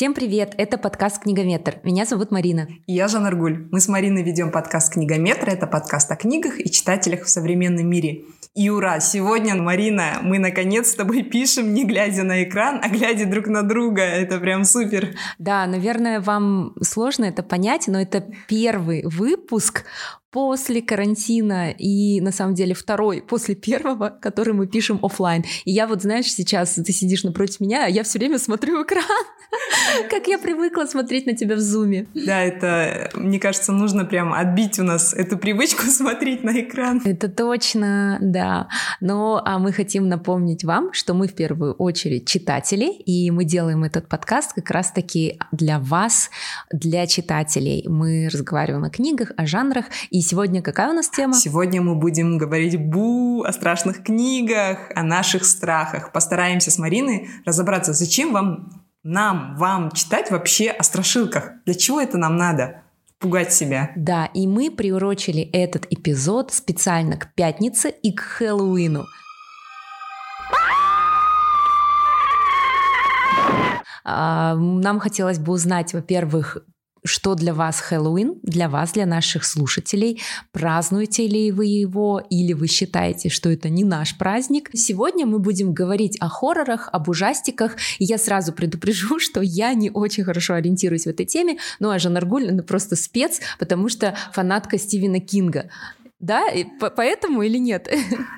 Всем привет! Это подкаст «Книгометр». Меня зовут Марина. И я Жанна Аргуль. Мы с Мариной ведем подкаст «Книгометр». Это подкаст о книгах и читателях в современном мире. И ура! Сегодня, Марина, мы наконец с тобой пишем, не глядя на экран, а глядя друг на друга. Это прям супер. Да, наверное, вам сложно это понять, но это первый выпуск после карантина и на самом деле второй после первого, который мы пишем офлайн. И я вот, знаешь, сейчас ты сидишь напротив меня, а я все время смотрю экран, как я привыкла смотреть на тебя в зуме. Да, это, мне кажется, нужно прям отбить у нас эту привычку смотреть на экран. Это точно, да. Но а мы хотим напомнить вам, что мы в первую очередь читатели, и мы делаем этот подкаст как раз-таки для вас, для читателей. Мы разговариваем о книгах, о жанрах, и и сегодня какая у нас тема? Сегодня мы будем говорить бу о страшных книгах, о наших страхах. Постараемся с Мариной разобраться, зачем вам, нам, вам читать вообще о страшилках. Для чего это нам надо? пугать себя. Да, и мы приурочили этот эпизод специально к пятнице и к Хэллоуину. А, нам хотелось бы узнать, во-первых, что для вас Хэллоуин, для вас, для наших слушателей. Празднуете ли вы его или вы считаете, что это не наш праздник? Сегодня мы будем говорить о хоррорах, об ужастиках. И я сразу предупрежу, что я не очень хорошо ориентируюсь в этой теме, ну а Жан Аргуль ну, просто спец, потому что фанатка Стивена Кинга. Да, и поэтому или нет?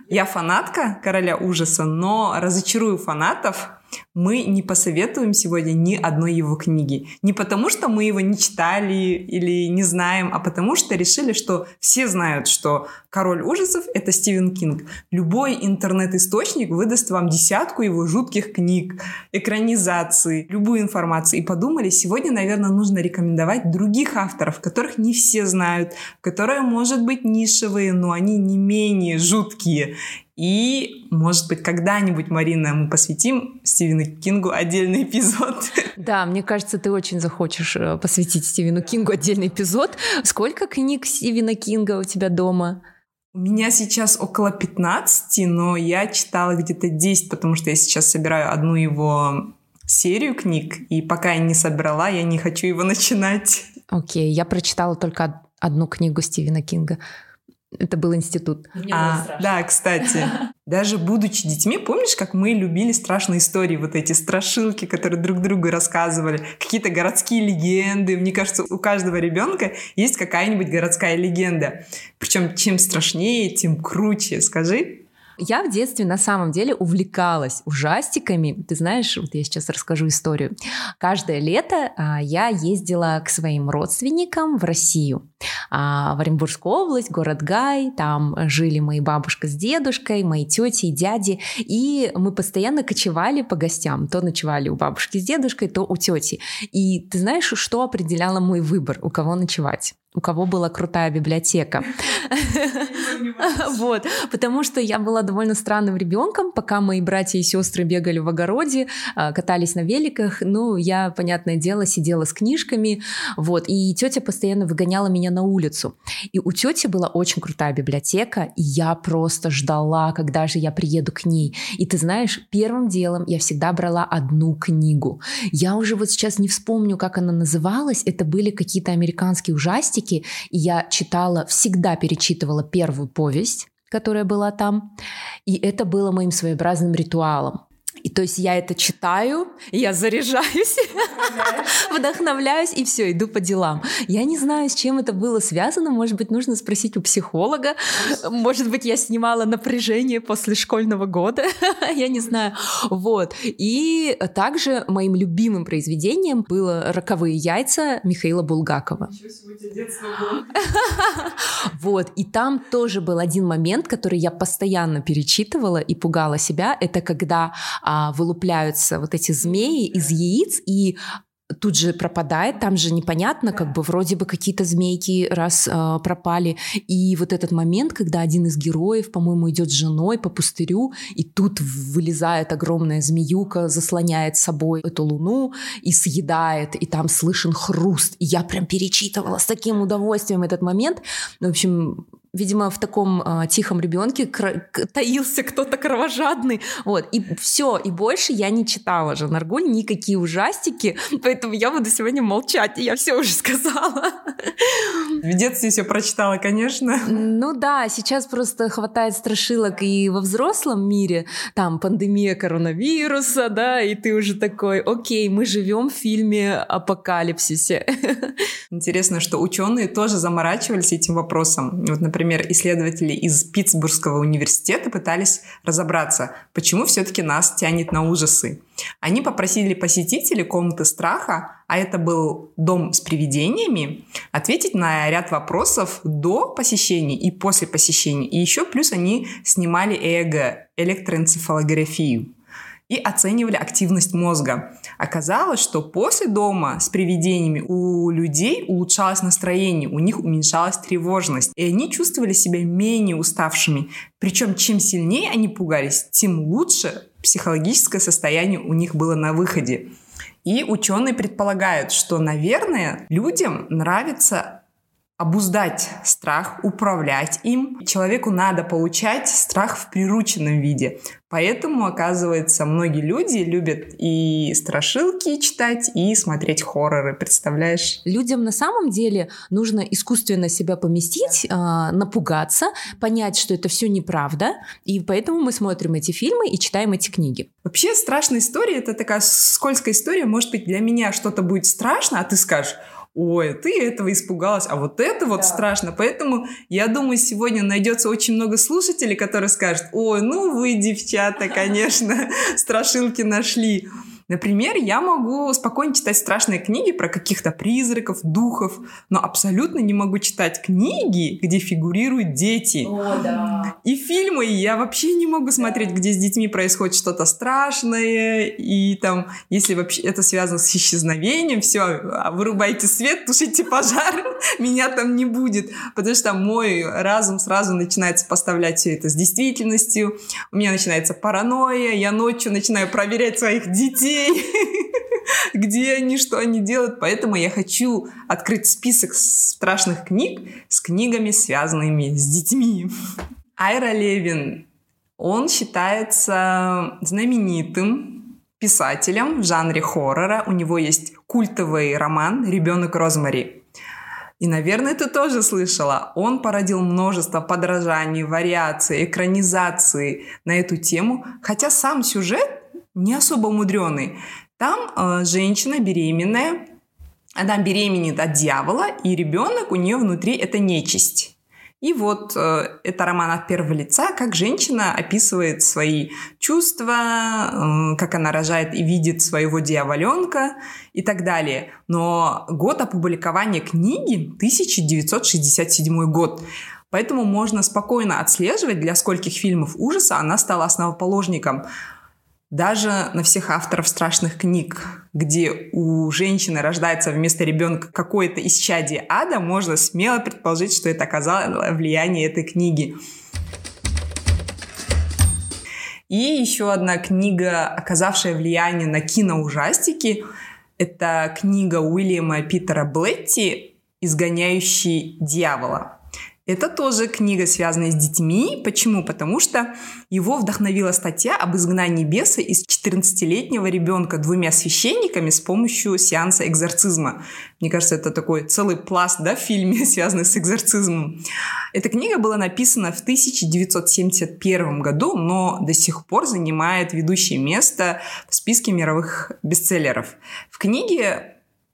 Я фанатка короля ужаса, но разочарую фанатов мы не посоветуем сегодня ни одной его книги. Не потому, что мы его не читали или не знаем, а потому что решили, что все знают, что «Король ужасов» — это Стивен Кинг. Любой интернет-источник выдаст вам десятку его жутких книг, экранизаций, любую информацию. И подумали, сегодня, наверное, нужно рекомендовать других авторов, которых не все знают, которые, может быть, нишевые, но они не менее жуткие. И, может быть, когда-нибудь, Марина, мы посвятим Стивену Кингу отдельный эпизод. Да, мне кажется, ты очень захочешь э, посвятить Стивену Кингу отдельный эпизод. Сколько книг Стивена Кинга у тебя дома? У меня сейчас около 15, но я читала где-то 10, потому что я сейчас собираю одну его серию книг, и пока я не собрала, я не хочу его начинать. Окей, okay, я прочитала только одну книгу Стивена Кинга. Это был институт. а, да, кстати. Даже будучи детьми, помнишь, как мы любили страшные истории, вот эти страшилки, которые друг другу рассказывали, какие-то городские легенды. Мне кажется, у каждого ребенка есть какая-нибудь городская легенда. Причем чем страшнее, тем круче. Скажи. Я в детстве на самом деле увлекалась ужастиками. Ты знаешь, вот я сейчас расскажу историю. Каждое лето а, я ездила к своим родственникам в Россию. А, в Оренбургскую область, город Гай. Там жили мои бабушка с дедушкой, мои тети и дяди. И мы постоянно кочевали по гостям. То ночевали у бабушки с дедушкой, то у тети. И ты знаешь, что определяло мой выбор, у кого ночевать? У кого была крутая библиотека. Вот, потому что я была довольно странным ребенком, пока мои братья и сестры бегали в огороде, а, катались на великах, ну, я, понятное дело, сидела с книжками, вот, и тетя постоянно выгоняла меня на улицу. И у тети была очень крутая библиотека, и я просто ждала, когда же я приеду к ней. И ты знаешь, первым делом я всегда брала одну книгу. Я уже вот сейчас не вспомню, как она называлась, это были какие-то американские ужастики, романтики, и я читала, всегда перечитывала первую повесть, которая была там, и это было моим своеобразным ритуалом. И то есть я это читаю, я заряжаюсь, вдохновляюсь и все, иду по делам. Я не знаю, с чем это было связано. Может быть, нужно спросить у психолога. Может быть, я снимала напряжение после школьного года. я не знаю. Вот. И также моим любимым произведением было «Роковые яйца» Михаила Булгакова. вот. И там тоже был один момент, который я постоянно перечитывала и пугала себя. Это когда а, вылупляются вот эти змеи из яиц, и тут же пропадает, там же непонятно, как бы вроде бы какие-то змейки раз э, пропали, и вот этот момент, когда один из героев, по-моему, идет с женой по пустырю, и тут вылезает огромная змеюка, заслоняет собой эту луну и съедает, и там слышен хруст, и я прям перечитывала с таким удовольствием этот момент, в общем, видимо, в таком э, тихом ребенке кр- таился кто-то кровожадный. Вот. И все, и больше я не читала же Наргуль никакие ужастики, поэтому я буду сегодня молчать, я все уже сказала. В детстве все прочитала, конечно. Ну да, сейчас просто хватает страшилок и во взрослом мире, там пандемия коронавируса, да, и ты уже такой, окей, мы живем в фильме апокалипсисе. Интересно, что ученые тоже заморачивались этим вопросом. Вот, например, исследователи из Питтсбургского университета пытались разобраться, почему все-таки нас тянет на ужасы. Они попросили посетителей комнаты страха, а это был дом с привидениями, ответить на ряд вопросов до посещения и после посещения. И еще плюс они снимали ЭЭГ, электроэнцефалографию и оценивали активность мозга. Оказалось, что после дома с привидениями у людей улучшалось настроение, у них уменьшалась тревожность, и они чувствовали себя менее уставшими. Причем чем сильнее они пугались, тем лучше психологическое состояние у них было на выходе. И ученые предполагают, что, наверное, людям нравится обуздать страх, управлять им. Человеку надо получать страх в прирученном виде. Поэтому, оказывается, многие люди любят и страшилки читать, и смотреть хорроры, представляешь? Людям на самом деле нужно искусственно себя поместить, э, напугаться, понять, что это все неправда, и поэтому мы смотрим эти фильмы и читаем эти книги. Вообще страшная история — это такая скользкая история. Может быть, для меня что-то будет страшно, а ты скажешь, ой, ты этого испугалась, а вот это вот да. страшно. Поэтому я думаю, сегодня найдется очень много слушателей, которые скажут, ой, ну вы, девчата, конечно, страшилки нашли. Например, я могу спокойно читать страшные книги про каких-то призраков, духов, но абсолютно не могу читать книги, где фигурируют дети. О, да. И фильмы я вообще не могу смотреть, да. где с детьми происходит что-то страшное, и там, если вообще это связано с исчезновением, все, а, вырубайте свет, тушите пожар, меня там не будет, потому что мой разум сразу начинает сопоставлять все это с действительностью, у меня начинается паранойя, я ночью начинаю проверять своих детей, детей, где они, что они делают. Поэтому я хочу открыть список страшных книг с книгами, связанными с детьми. Айра Левин, он считается знаменитым писателем в жанре хоррора. У него есть культовый роман «Ребенок Розмари». И, наверное, ты тоже слышала. Он породил множество подражаний, вариаций, экранизаций на эту тему, хотя сам сюжет не особо мудреный. Там э, женщина беременная, она беременеет от дьявола, и ребенок у нее внутри это нечисть. И вот э, это роман от первого лица, как женщина описывает свои чувства, э, как она рожает и видит своего дьяволенка и так далее. Но год опубликования книги 1967 год. Поэтому можно спокойно отслеживать, для скольких фильмов ужаса она стала основоположником даже на всех авторов страшных книг, где у женщины рождается вместо ребенка какое-то исчадие ада, можно смело предположить, что это оказало влияние этой книги. И еще одна книга, оказавшая влияние на киноужастики, это книга Уильяма Питера Блетти «Изгоняющий дьявола». Это тоже книга, связанная с детьми. Почему? Потому что его вдохновила статья об изгнании беса из 14-летнего ребенка двумя священниками с помощью сеанса экзорцизма. Мне кажется, это такой целый пласт да, в фильме, связанный с экзорцизмом. Эта книга была написана в 1971 году, но до сих пор занимает ведущее место в списке мировых бестселлеров. В книге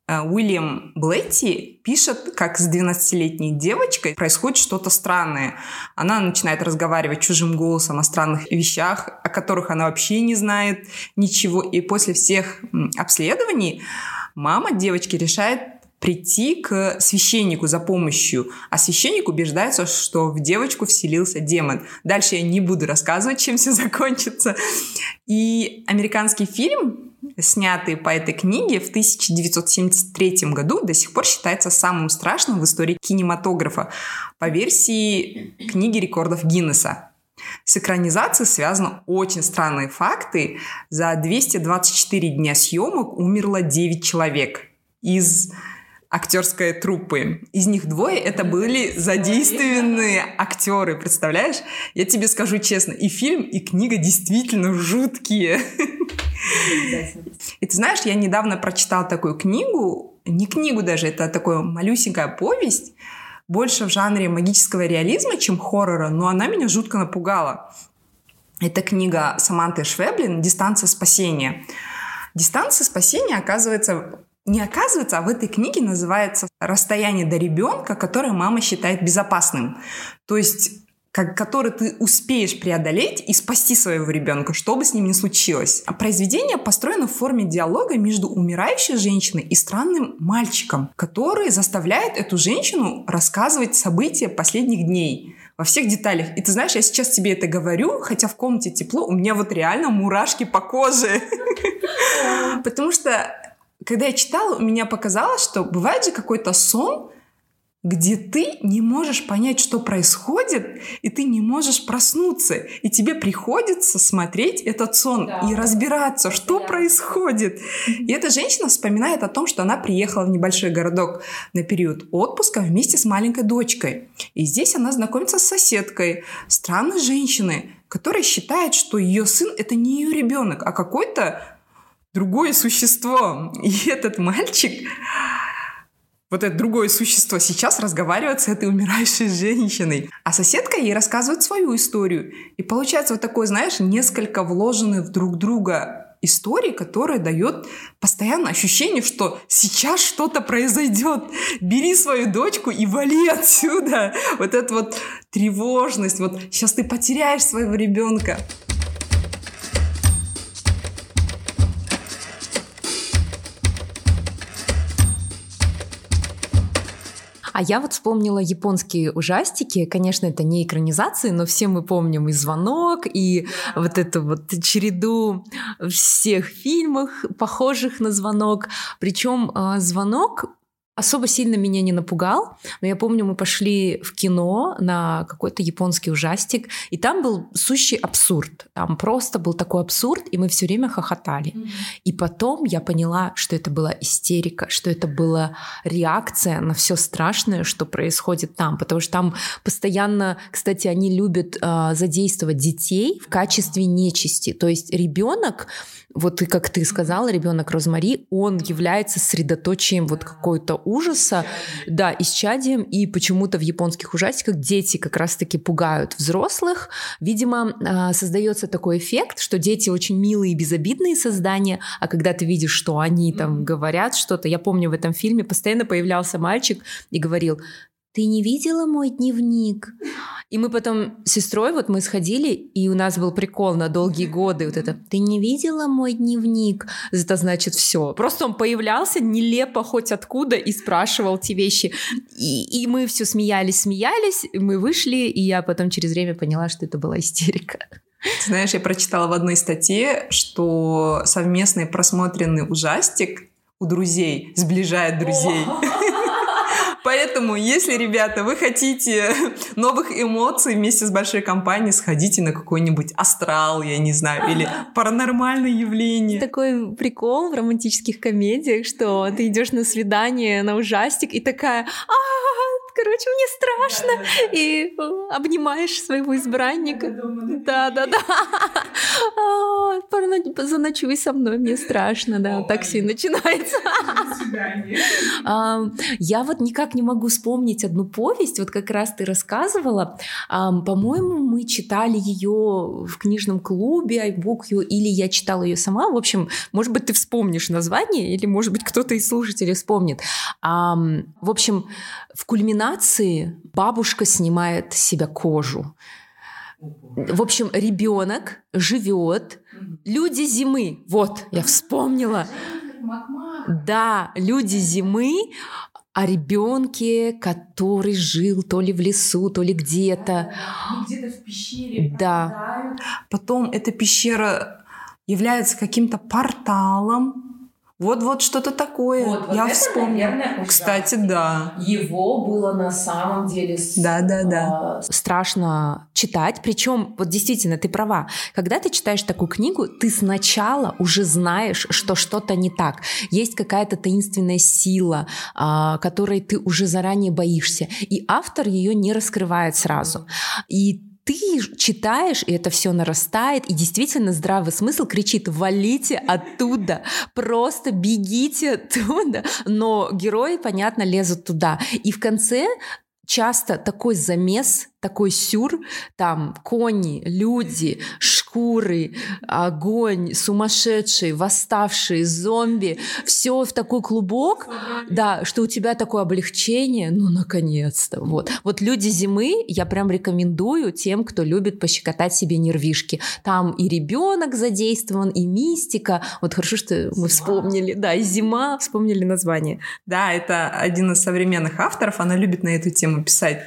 Уильям Блетти пишет, как с 12-летней девочкой происходит что-то странное. Она начинает разговаривать чужим голосом о странных вещах, о которых она вообще не знает ничего. И после всех обследований мама девочки решает прийти к священнику за помощью, а священник убеждается, что в девочку вселился демон. Дальше я не буду рассказывать, чем все закончится. И американский фильм снятый по этой книге в 1973 году, до сих пор считается самым страшным в истории кинематографа по версии книги рекордов Гиннесса. С экранизацией связаны очень странные факты. За 224 дня съемок умерло 9 человек. Из актерской труппы. Из них двое это были задействованные актеры, представляешь? Я тебе скажу честно, и фильм, и книга действительно жуткие. И ты знаешь, я недавно прочитала такую книгу, не книгу даже, это такая малюсенькая повесть, больше в жанре магического реализма, чем хоррора, но она меня жутко напугала. Это книга Саманты Швеблин «Дистанция спасения». Дистанция спасения, оказывается, не оказывается, а в этой книге называется «Расстояние до ребенка, которое мама считает безопасным». То есть как, который ты успеешь преодолеть и спасти своего ребенка, что бы с ним ни случилось. А произведение построено в форме диалога между умирающей женщиной и странным мальчиком, который заставляет эту женщину рассказывать события последних дней во всех деталях. И ты знаешь, я сейчас тебе это говорю, хотя в комнате тепло, у меня вот реально мурашки по коже. Потому что, когда я читала, у меня показалось, что бывает же какой-то сон, где ты не можешь понять, что происходит, и ты не можешь проснуться, и тебе приходится смотреть этот сон да. и разбираться, что да. происходит. И эта женщина вспоминает о том, что она приехала в небольшой городок на период отпуска вместе с маленькой дочкой. И здесь она знакомится с соседкой, странной женщиной, которая считает, что ее сын это не ее ребенок, а какой-то другое существо. И этот мальчик вот это другое существо сейчас разговаривает с этой умирающей женщиной. А соседка ей рассказывает свою историю. И получается вот такое, знаешь, несколько вложенных друг друга истории, которая дает постоянное ощущение, что сейчас что-то произойдет. Бери свою дочку и вали отсюда. Вот эта вот тревожность, вот сейчас ты потеряешь своего ребенка. А я вот вспомнила японские ужастики. Конечно, это не экранизации, но все мы помним и «Звонок», и вот эту вот череду всех фильмов, похожих на «Звонок». Причем а, «Звонок» особо сильно меня не напугал, но я помню, мы пошли в кино на какой-то японский ужастик, и там был сущий абсурд. Там просто был такой абсурд, и мы все время хохотали. Mm-hmm. И потом я поняла, что это была истерика, что это была реакция на все страшное, что происходит там, потому что там постоянно, кстати, они любят э, задействовать детей в качестве нечисти. То есть ребенок вот и как ты сказала, ребенок Розмари, он является средоточием вот какой-то ужаса, да, исчадием, и почему-то в японских ужастиках дети как раз-таки пугают взрослых. Видимо, а, создается такой эффект, что дети очень милые и безобидные создания, а когда ты видишь, что они там говорят что-то, я помню в этом фильме постоянно появлялся мальчик и говорил, ты не видела мой дневник? И мы потом с сестрой, вот мы сходили, и у нас был прикол на долгие годы, вот это, ты не видела мой дневник? Это значит все. Просто он появлялся нелепо хоть откуда и спрашивал те вещи. И, и мы все смеялись, смеялись, мы вышли, и я потом через время поняла, что это была истерика. знаешь, я прочитала в одной статье, что совместный просмотренный ужастик у друзей сближает друзей. Поэтому, если, ребята, вы хотите новых эмоций вместе с большой компанией, сходите на какой-нибудь астрал, я не знаю, или паранормальное явление. Такой прикол в романтических комедиях, что ты идешь на свидание, на ужастик, и такая, а короче, мне страшно. Да, да, да. И э, обнимаешь своего избранника. Да, да, да. Заночуй со мной, мне страшно, да. Такси начинается. Я вот никак не могу вспомнить одну повесть, вот как раз ты рассказывала. По-моему, мы читали ее в книжном клубе, айбук или я читала ее сама. В общем, может быть, ты вспомнишь название, или, может быть, кто-то из слушателей вспомнит. В общем, в кульминации бабушка снимает с себя кожу. В общем, ребенок живет, люди зимы. Вот, я вспомнила. Да, люди зимы о ребенке, который жил то ли в лесу, то ли где-то. Где-то в пещере. Да. Потом эта пещера является каким-то порталом Вот-вот что-то такое. Вот, вот Я это, вспомнила. Наверное, Кстати, да. Его было на самом деле да, да, да. страшно читать. Причем, вот действительно, ты права. Когда ты читаешь такую книгу, ты сначала уже знаешь, что что-то не так. Есть какая-то таинственная сила, а, которой ты уже заранее боишься. И автор ее не раскрывает сразу. И ты читаешь, и это все нарастает, и действительно здравый смысл кричит «валите оттуда, просто бегите оттуда», но герои, понятно, лезут туда. И в конце часто такой замес, такой сюр, там кони, люди, шкуры, огонь, сумасшедшие, восставшие, зомби, все в такой клубок, да, что у тебя такое облегчение, ну, наконец-то, вот. Вот «Люди зимы» я прям рекомендую тем, кто любит пощекотать себе нервишки. Там и ребенок задействован, и мистика. Вот хорошо, что мы вспомнили, да, и «Зима», вспомнили название. Да, это один из современных авторов, она любит на эту тему писать.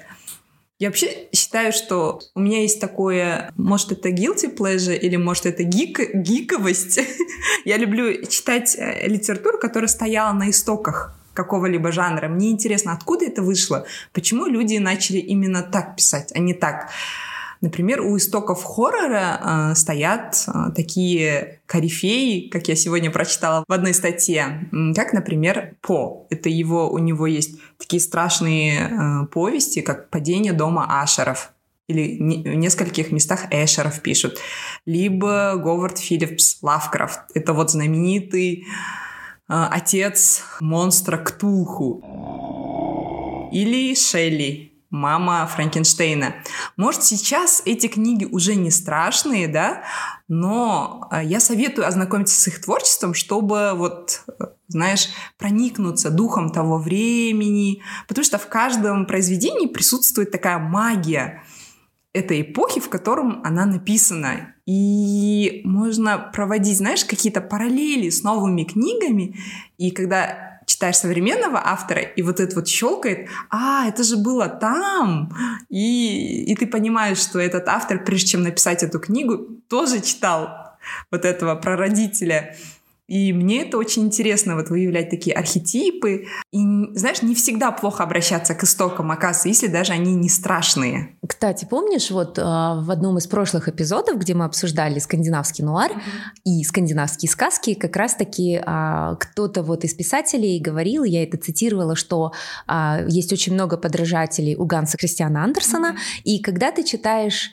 Я вообще считаю, что у меня есть такое, может, это guilty pleasure или, может, это гик, гиковость. Я люблю читать э, литературу, которая стояла на истоках какого-либо жанра. Мне интересно, откуда это вышло, почему люди начали именно так писать, а не так. Например, у истоков хоррора э, стоят э, такие корифеи, как я сегодня прочитала в одной статье, как, например, По. Это его, у него есть такие страшные э, повести, как «Падение дома Ашеров», или в нескольких местах Эшеров пишут, либо Говард Филлипс Лавкрафт. Это вот знаменитый э, отец монстра Ктулху. Или Шелли, мама Франкенштейна. Может, сейчас эти книги уже не страшные, да, но э, я советую ознакомиться с их творчеством, чтобы вот, знаешь, проникнуться духом того времени, потому что в каждом произведении присутствует такая магия этой эпохи, в котором она написана. И можно проводить, знаешь, какие-то параллели с новыми книгами. И когда читаешь современного автора, и вот это вот щелкает, а, это же было там, и, и ты понимаешь, что этот автор, прежде чем написать эту книгу, тоже читал вот этого прародителя. И мне это очень интересно, вот выявлять такие архетипы. И, знаешь, не всегда плохо обращаться к истокам, оказывается, если даже они не страшные. Кстати, помнишь, вот э, в одном из прошлых эпизодов, где мы обсуждали скандинавский нуар mm-hmm. и скандинавские сказки, как раз-таки э, кто-то вот из писателей говорил, я это цитировала, что э, есть очень много подражателей у Ганса Христиана Андерсона, mm-hmm. и когда ты читаешь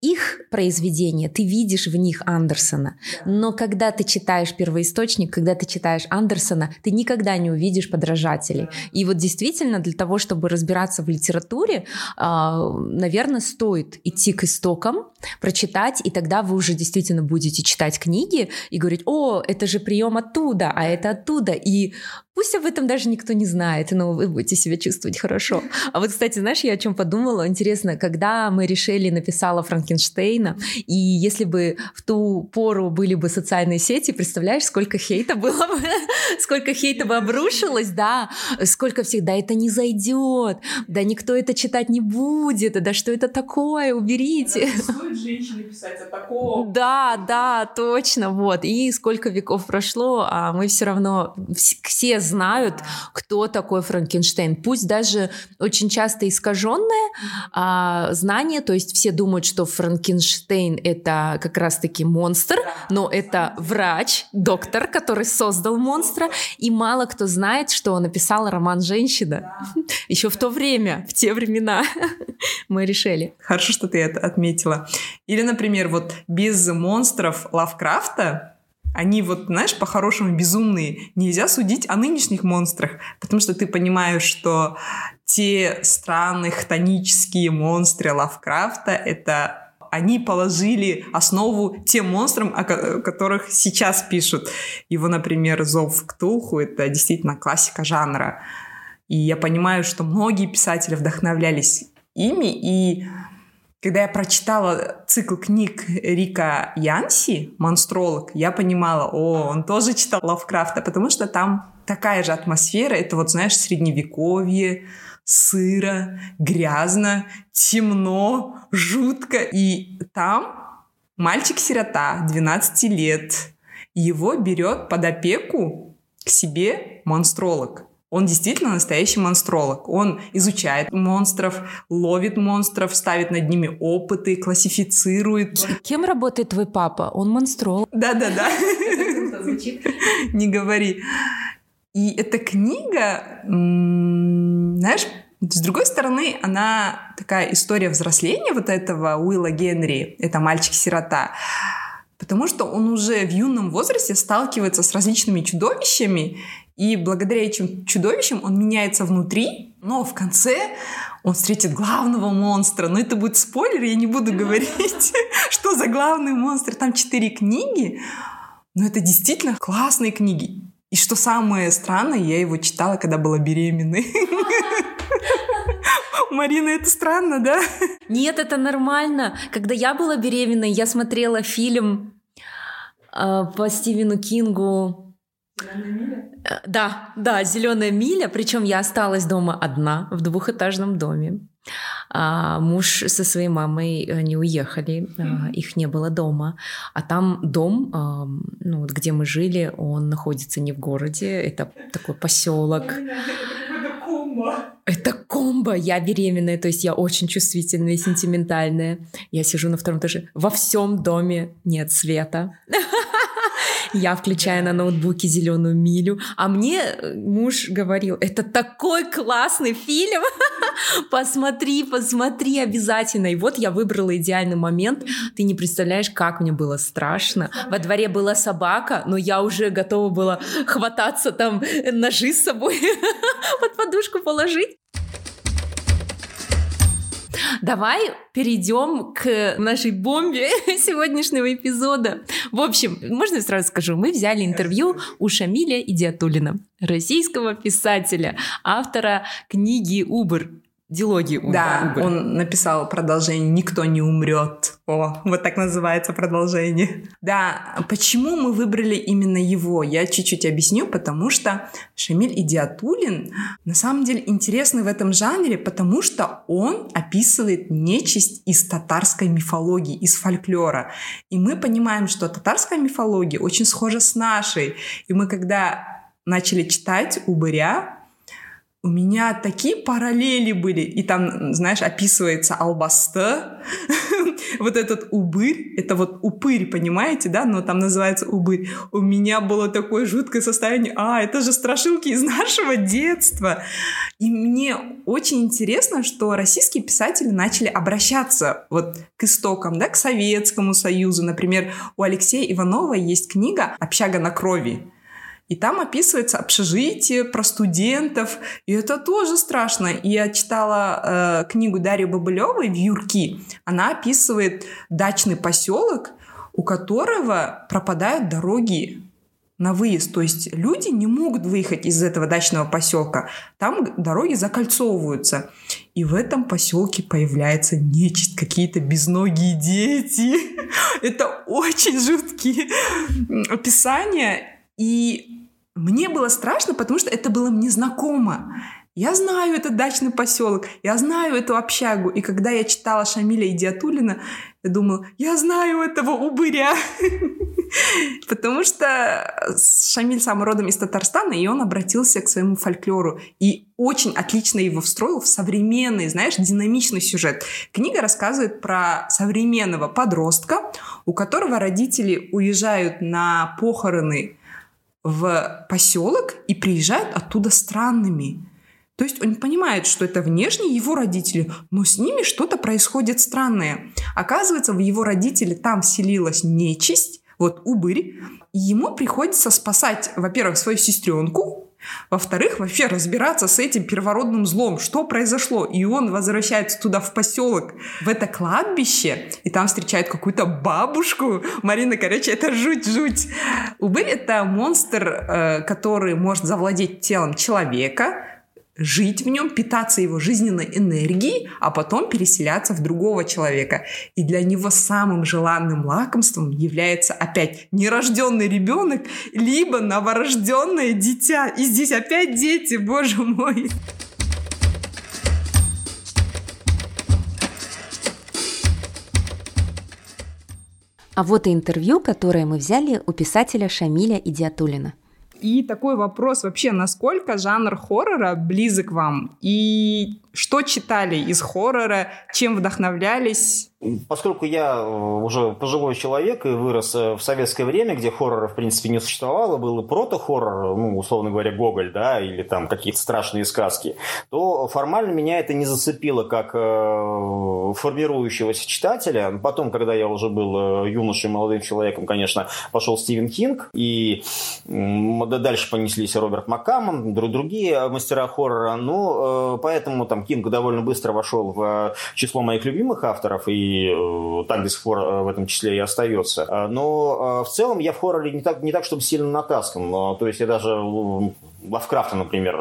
их произведения, ты видишь в них Андерсона. Но когда ты читаешь первоисточник, когда ты читаешь Андерсона, ты никогда не увидишь подражателей. И вот действительно для того, чтобы разбираться в литературе, а, наверное, стоит идти к истокам, прочитать, и тогда вы уже действительно будете читать книги и говорить, о, это же прием оттуда, а это оттуда. И Пусть об этом даже никто не знает, но вы будете себя чувствовать хорошо. А вот, кстати, знаешь, я о чем подумала? Интересно, когда мы решили написала Франкенштейна, и если бы в ту пору были бы социальные сети, представляешь, сколько хейта было бы, сколько хейта бы обрушилось, да, сколько всегда это не зайдет, да никто это читать не будет, да что это такое, уберите. женщине писать о таком. Да, да, точно, вот. И сколько веков прошло, а мы все равно все знают, кто такой Франкенштейн. Пусть даже очень часто искаженное а, знание, то есть все думают, что Франкенштейн это как раз-таки монстр, но это врач, доктор, который создал монстра, и мало кто знает, что он написал роман «Женщина». Еще в то время, в те времена мы решили. Хорошо, что ты это отметила. Или, например, вот без монстров Лавкрафта они вот, знаешь, по-хорошему безумные. Нельзя судить о нынешних монстрах, потому что ты понимаешь, что те странные хтонические монстры Лавкрафта — это они положили основу тем монстрам, о которых сейчас пишут. Его, например, «Зов Ктулху» — это действительно классика жанра. И я понимаю, что многие писатели вдохновлялись ими, и когда я прочитала цикл книг Рика Янси «Монстролог», я понимала, о, он тоже читал Лавкрафта, потому что там такая же атмосфера, это вот, знаешь, средневековье, сыро, грязно, темно, жутко. И там мальчик-сирота, 12 лет, его берет под опеку к себе монстролог. Он действительно настоящий монстролог. Он изучает монстров, ловит монстров, ставит над ними опыты, классифицирует. Кем работает твой папа? Он монстролог. Да-да-да. Не говори. И эта книга, знаешь, с другой стороны, она такая история взросления вот этого Уилла Генри, это мальчик-сирота, потому что он уже в юном возрасте сталкивается с различными чудовищами, и благодаря этим чудовищам он меняется внутри, но в конце он встретит главного монстра. Но это будет спойлер, я не буду говорить, что за главный монстр. Там четыре книги, но это действительно классные книги. И что самое странное, я его читала, когда была беременной. Марина, это странно, да? Нет, это нормально. Когда я была беременной, я смотрела фильм э, по Стивену Кингу. Э, да, да, Зеленая миля. Причем я осталась дома одна в двухэтажном доме. А муж со своей мамой они уехали, mm-hmm. их не было дома. А там дом, ну, вот где мы жили, он находится не в городе, это такой поселок. Это комбо. Я беременная, то есть я очень чувствительная сентиментальная. Я сижу на втором этаже. Во всем доме нет света. Я включаю на ноутбуке зеленую милю, а мне э, муж говорил, это такой классный фильм, посмотри, посмотри обязательно. И вот я выбрала идеальный момент. Ты не представляешь, как мне было страшно. Во дворе была собака, но я уже готова была хвататься там ножи с собой под подушку положить. Давай перейдем к нашей бомбе сегодняшнего эпизода. В общем, можно я сразу скажу, мы взяли интервью у Шамиля Идиатулина, российского писателя, автора книги «Убер», Дилогии Да, Убер. он написал продолжение «Никто не умрет». О, вот так называется продолжение. Да, почему мы выбрали именно его, я чуть-чуть объясню, потому что Шамиль Идиатулин на самом деле интересный в этом жанре, потому что он описывает нечисть из татарской мифологии, из фольклора. И мы понимаем, что татарская мифология очень схожа с нашей. И мы когда начали читать «Убыря», у меня такие параллели были. И там, знаешь, описывается албаста, вот этот убырь, это вот упырь, понимаете, да, но там называется убырь. У меня было такое жуткое состояние, а, это же страшилки из нашего детства. И мне очень интересно, что российские писатели начали обращаться вот к истокам, да, к Советскому Союзу. Например, у Алексея Иванова есть книга «Общага на крови». И там описывается общежитие про студентов, и это тоже страшно. И я читала э, книгу Дарьи Бабылевой «Вьюрки». Она описывает дачный поселок, у которого пропадают дороги на выезд. То есть люди не могут выехать из этого дачного поселка. Там дороги закольцовываются. И в этом поселке появляется нечисть, какие-то безногие дети. Это очень жуткие описания. И мне было страшно, потому что это было мне знакомо. Я знаю этот дачный поселок, я знаю эту общагу. И когда я читала Шамиля Идиатулина, я думала, я знаю этого убыря. Потому что Шамиль сам родом из Татарстана, и он обратился к своему фольклору. И очень отлично его встроил в современный, знаешь, динамичный сюжет. Книга рассказывает про современного подростка, у которого родители уезжают на похороны в поселок и приезжают оттуда странными. То есть он понимает, что это внешне его родители, но с ними что-то происходит странное. Оказывается, в его родители там селилась нечисть, вот убырь, и ему приходится спасать, во-первых, свою сестренку, во-вторых, вообще разбираться с этим первородным злом, что произошло. И он возвращается туда, в поселок, в это кладбище, и там встречает какую-то бабушку. Марина, короче, это жуть-жуть. Убыль — это монстр, э, который может завладеть телом человека, жить в нем, питаться его жизненной энергией, а потом переселяться в другого человека. И для него самым желанным лакомством является опять нерожденный ребенок, либо новорожденное дитя. И здесь опять дети, боже мой. А вот и интервью, которое мы взяли у писателя Шамиля Идиатулина. И такой вопрос вообще, насколько жанр хоррора близок вам? И что читали из хоррора, чем вдохновлялись? Поскольку я э, уже пожилой человек и вырос э, в советское время, где хоррора, в принципе, не существовало, был и прото-хоррор, ну, условно говоря, Гоголь, да, или там какие-то страшные сказки, то формально меня это не зацепило как э, формирующегося читателя. Потом, когда я уже был юношей, молодым человеком, конечно, пошел Стивен Кинг, и дальше понеслись Роберт Маккамон, другие мастера хоррора, ну, поэтому там Кинг довольно быстро вошел в число моих любимых авторов, и э, так до сих пор э, в этом числе и остается. Но э, в целом я в хорроре не так, не так чтобы сильно натаскан. То есть я даже Лавкрафта, например,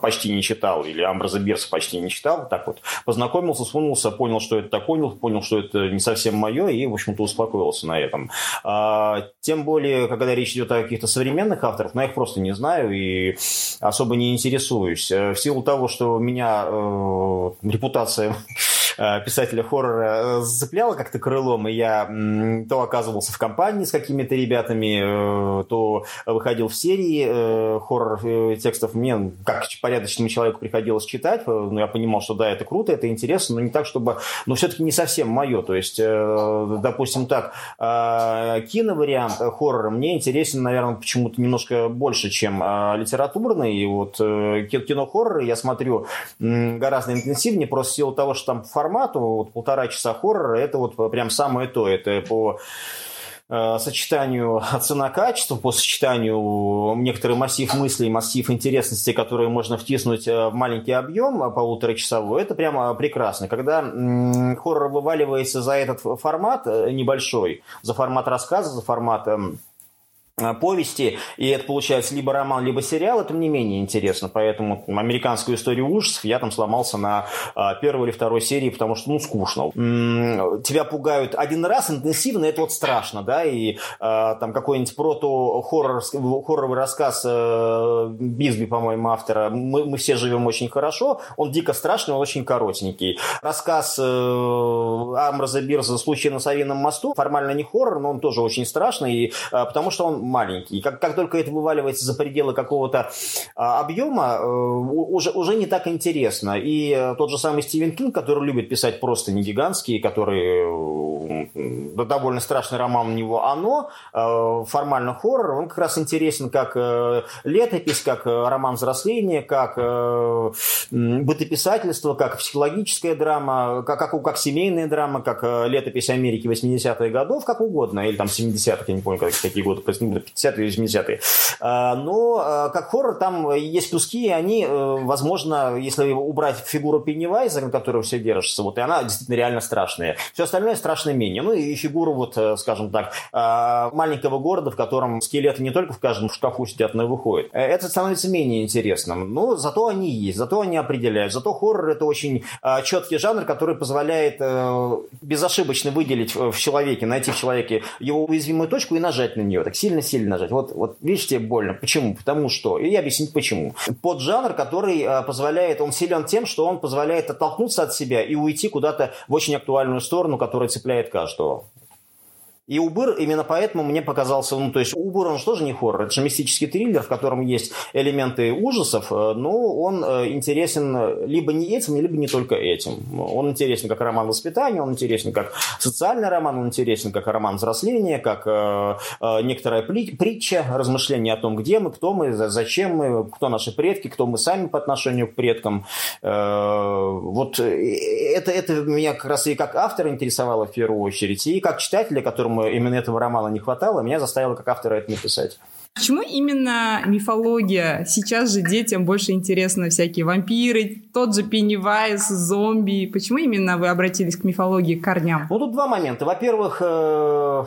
почти не читал, или Амбраза Бирса почти не читал. Так вот, познакомился, вспомнился, понял, что это такое, понял, что это не совсем мое, и, в общем-то, успокоился на этом. А, тем более, когда речь идет о каких-то современных авторах, но я их просто не знаю и особо не интересуюсь. В силу того, что у меня э, репутация Э, писателя хоррора э, зацепляло как-то крылом, и я то оказывался в компании с какими-то ребятами, э, то выходил в серии хоррор текстов. Мне, как порядочному человеку, приходилось читать, но я понимал, что да, это круто, это интересно, но не так, чтобы... Но все-таки не совсем мое. То есть, допустим так, киновариант хоррора мне интересен, наверное, почему-то немножко больше, чем литературный. И вот кино-хорроры я смотрю гораздо интенсивнее, просто в силу того, что там формату, вот полтора часа хоррора, это вот прям самое то. Это по э, сочетанию цена-качество, по сочетанию некоторый массив мыслей, массив интересностей, которые можно втиснуть э, в маленький объем э, полуторачасовой, это прямо прекрасно. Когда хоррор вываливается за этот формат небольшой, за формат рассказа, за формат эм, Э, повести, и это получается либо роман, либо сериал, это мне менее интересно. Поэтому американскую историю ужасов я там сломался на а, первой или второй серии, потому что, ну, скучно. Тебя пугают один раз интенсивно, это вот страшно, да, и а, там какой-нибудь прото-хоррор, хорроровый рассказ Бизби, по-моему, автора мы, «Мы все живем очень хорошо», он дико страшный, он очень коротенький. Рассказ э, Амбраза Бирза «Случай на Савином мосту» формально не хоррор, но он тоже очень страшный, и, потому что он маленький. И как, как только это вываливается за пределы какого-то а, объема, а, уже, уже не так интересно. И а, тот же самый Стивен Кинг, который любит писать просто не гигантские, который да, довольно страшный роман у него «Оно», формально хоррор, он как раз интересен как летопись, как роман взросления, как бытописательство, как психологическая драма, как, как, как семейная драма, как летопись Америки 80-х годов, как угодно, или там 70-х, я не помню, какие годы 50-е, 80-е. А, но а, как хоррор там есть куски, и они, э, возможно, если убрать фигуру Пеннивайза, на которой все держится, вот и она действительно реально страшная. Все остальное страшно менее. Ну и фигуру, вот, э, скажем так, а, маленького города, в котором скелеты не только в каждом шкафу сидят, но и выходят. Э, это становится менее интересным. Но зато они есть, зато они определяют. Зато хоррор это очень четкий жанр, который позволяет безошибочно выделить в человеке, найти в человеке его уязвимую точку и нажать на нее. Так сильно сильно нажать. Вот, вот видите, больно. Почему? Потому что. И я объяснить почему. Под жанр, который э, позволяет, он силен тем, что он позволяет оттолкнуться от себя и уйти куда-то в очень актуальную сторону, которая цепляет каждого. И Убыр именно поэтому мне показался, ну, то есть Убыр, он же тоже не хоррор, это же мистический триллер, в котором есть элементы ужасов, э, но он э, интересен либо не этим, либо не только этим. Он интересен как роман воспитания, он интересен как социальный роман, он интересен как роман взросления, как э, некоторая притча, размышление о том, где мы, кто мы, зачем мы, кто наши предки, кто мы сами по отношению к предкам. Вот это, это меня как раз и как автор интересовало в первую очередь, и как читателя, которому именно этого романа не хватало, меня заставило как автора это написать. Почему именно мифология? Сейчас же детям больше интересны всякие вампиры, тот же Пеннивайз, зомби. Почему именно вы обратились к мифологии, к корням? Ну, тут два момента. Во-первых, э,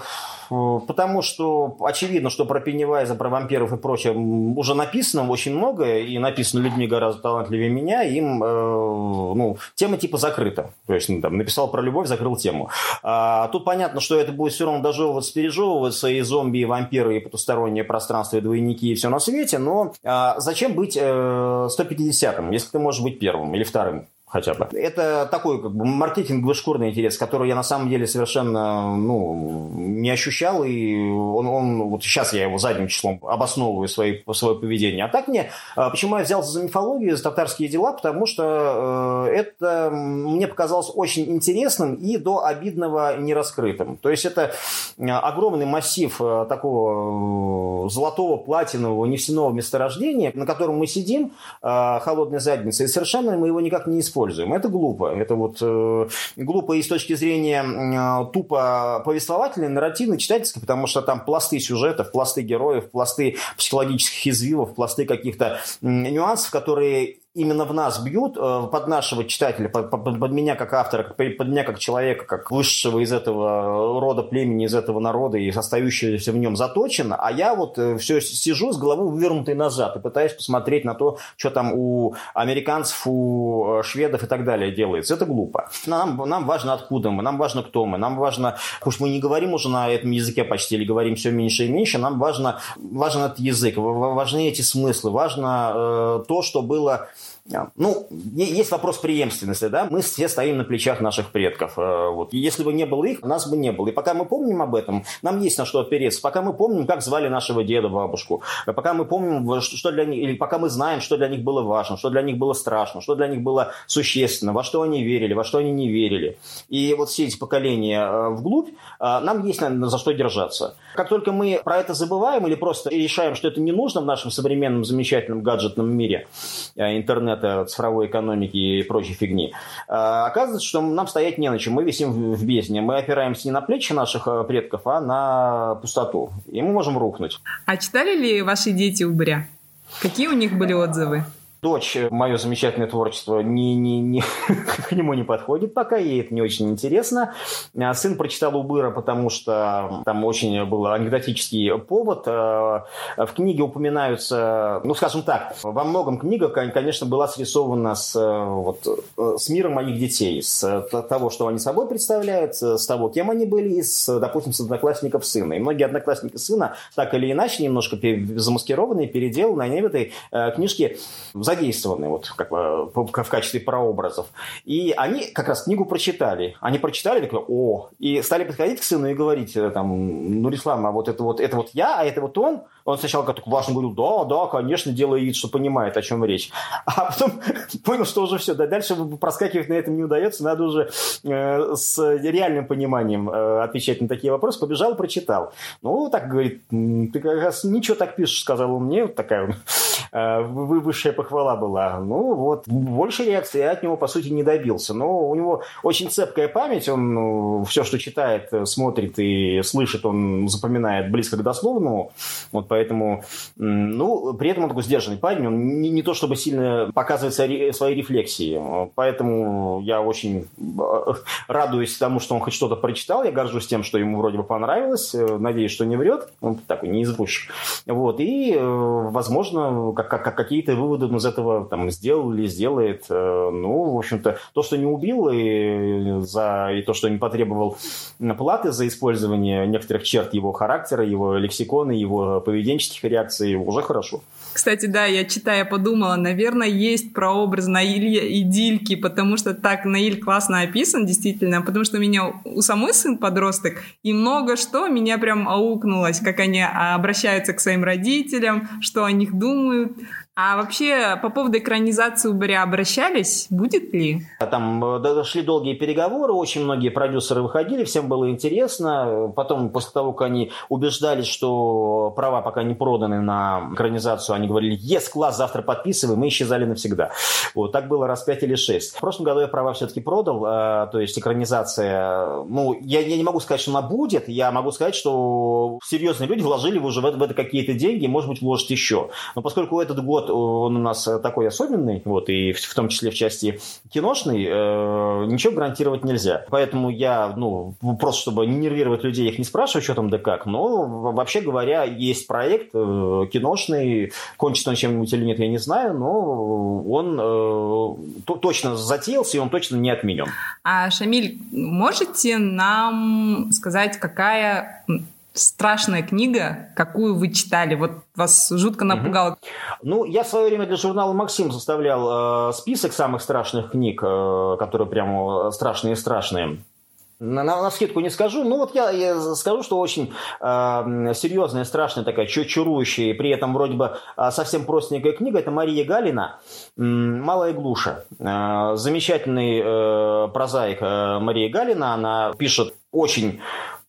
потому что очевидно, что про Пеннивайза, про вампиров и прочее уже написано очень много, и написано людьми гораздо талантливее меня, им э, ну, тема типа закрыта. То есть, ну, там, написал про любовь, закрыл тему. А тут понятно, что это будет все равно дожевываться, пережевываться, и зомби, и вампиры, и потустороннее пространство, и двойники, и все на свете, но а зачем быть э, 150-м, если ты можешь быть первым или вторым? Хотя бы. Это такой как бы маркетинговый шкурный интерес, который я на самом деле совершенно ну, не ощущал, и он, он вот сейчас я его задним числом обосновываю свои, свое поведение. А так мне, а, почему я взялся за мифологию, за татарские дела, потому что э, это мне показалось очень интересным и до обидного нераскрытым. То есть это огромный массив э, такого э, золотого, платинового, нефтяного месторождения, на котором мы сидим холодной задницей, и совершенно мы его никак не используем. Это глупо. Это вот глупо и с точки зрения тупо повествовательной, нарративной, читательской, потому что там пласты сюжетов, пласты героев, пласты психологических извивов, пласты каких-то нюансов, которые именно в нас бьют, э, под нашего читателя, под, под, меня как автора, под меня как человека, как высшего из этого рода племени, из этого народа и остающегося в нем заточено, а я вот э, все сижу с головой вывернутой назад и пытаюсь посмотреть на то, что там у американцев, у э, шведов и так далее делается. Это глупо. Нам, нам важно, откуда мы, нам важно, кто мы, нам важно, пусть мы не говорим уже на этом языке почти или говорим все меньше и меньше, нам важно, важен этот язык, важны эти смыслы, важно э, то, что было ну, есть вопрос преемственности, да, мы все стоим на плечах наших предков. Э, вот. Если бы не было их, нас бы не было. И пока мы помним об этом, нам есть на что опереться. Пока мы помним, как звали нашего деда, бабушку, пока мы помним, что для них, или пока мы знаем, что для них было важно, что для них было страшно, что для них было существенно, во что они верили, во что они не верили. И вот все эти поколения э, вглубь, э, нам есть наверное, за что держаться. Как только мы про это забываем или просто решаем, что это не нужно в нашем современном замечательном гаджетном мире интернета, интернета, цифровой экономики и прочей фигни. А, оказывается, что нам стоять не на чем. Мы висим в бездне. Мы опираемся не на плечи наших э, предков, а на пустоту. И мы можем рухнуть. А читали ли ваши дети «Упыря»? Какие у них были отзывы? Дочь, мое замечательное творчество, не, не, не, к нему не подходит пока, ей это не очень интересно. А сын прочитал Убыра, потому что там очень был анекдотический повод. А, в книге упоминаются, ну, скажем так, во многом книга, конечно, была срисована с, вот, с миром моих детей, с того, что они собой представляют, с того, кем они были, и, с, допустим, с одноклассников сына. И многие одноклассники сына так или иначе немножко замаскированные, переделаны, они в этой э, книжке задействованы вот как в качестве прообразов. И они как раз книгу прочитали. Они прочитали, такое, о, и стали подходить к сыну и говорить, э, там, ну, Рислам, а вот это вот, это вот я, а это вот он. Он сначала как-то важно говорил, да, да, конечно, делая вид, что понимает, о чем речь. А потом понял, что уже все, да, дальше проскакивать на этом не удается, надо уже э, с реальным пониманием э, отвечать на такие вопросы. Побежал, прочитал. Ну, так говорит, ты как раз ничего так пишешь, сказал он мне, вот такая э, высшая похвала была. Ну, вот, больше реакции я от него, по сути, не добился. Но у него очень цепкая память, он ну, все, что читает, смотрит и слышит, он запоминает близко к дословному. Вот поэтому, ну, при этом он такой сдержанный парень, он не, не то чтобы сильно показывает свои рефлексии, поэтому я очень э, радуюсь тому, что он хоть что-то прочитал, я горжусь тем, что ему вроде бы понравилось, э, надеюсь, что не врет, он такой не избущик, вот, и, э, возможно, как, как, какие-то выводы он из этого там сделал или сделает, ну, в общем-то, то, что не убил и, за, и то, что не потребовал платы за использование некоторых черт его характера, его лексикона, его поведенческих реакций уже хорошо. Кстати, да, я читая подумала, наверное, есть прообраз Наиля и Дильки, потому что так Наиль классно описан, действительно, потому что у меня у самой сын подросток, и много что меня прям аукнулось, как они обращаются к своим родителям, что о них думают. А вообще, по поводу экранизации «Убыря» обращались? Будет ли? Там э, дошли долгие переговоры, очень многие продюсеры выходили, всем было интересно. Потом, после того, как они убеждались, что права пока не проданы на экранизацию, они говорили, ес, класс, завтра подписываем, мы исчезали навсегда. Вот, так было раз пять или шесть. В прошлом году я права все-таки продал, э, то есть экранизация, ну, я, я не могу сказать, что она будет, я могу сказать, что серьезные люди вложили уже в это, в это какие-то деньги, может быть, вложат еще. Но поскольку этот год вот он у нас такой особенный, вот, и в том числе в части киношной, э, ничего гарантировать нельзя. Поэтому я, ну, просто чтобы не нервировать людей, их не спрашиваю, что там да как, но вообще говоря, есть проект э, киношный, кончится он чем-нибудь или нет, я не знаю, но он э, точно затеялся, и он точно не отменен. А, Шамиль, можете нам сказать, какая страшная книга, какую вы читали? Вот вас жутко напугало. Угу. Ну, я в свое время для журнала «Максим» составлял э, список самых страшных книг, э, которые прямо страшные-страшные. На, на, на скидку не скажу. Ну вот я, я скажу, что очень э, серьезная, страшная такая, чурующая, и при этом вроде бы э, совсем простенькая книга. Это Мария Галина «Малая глуша». Э, замечательный э, прозаик э, Мария Галина. Она пишет очень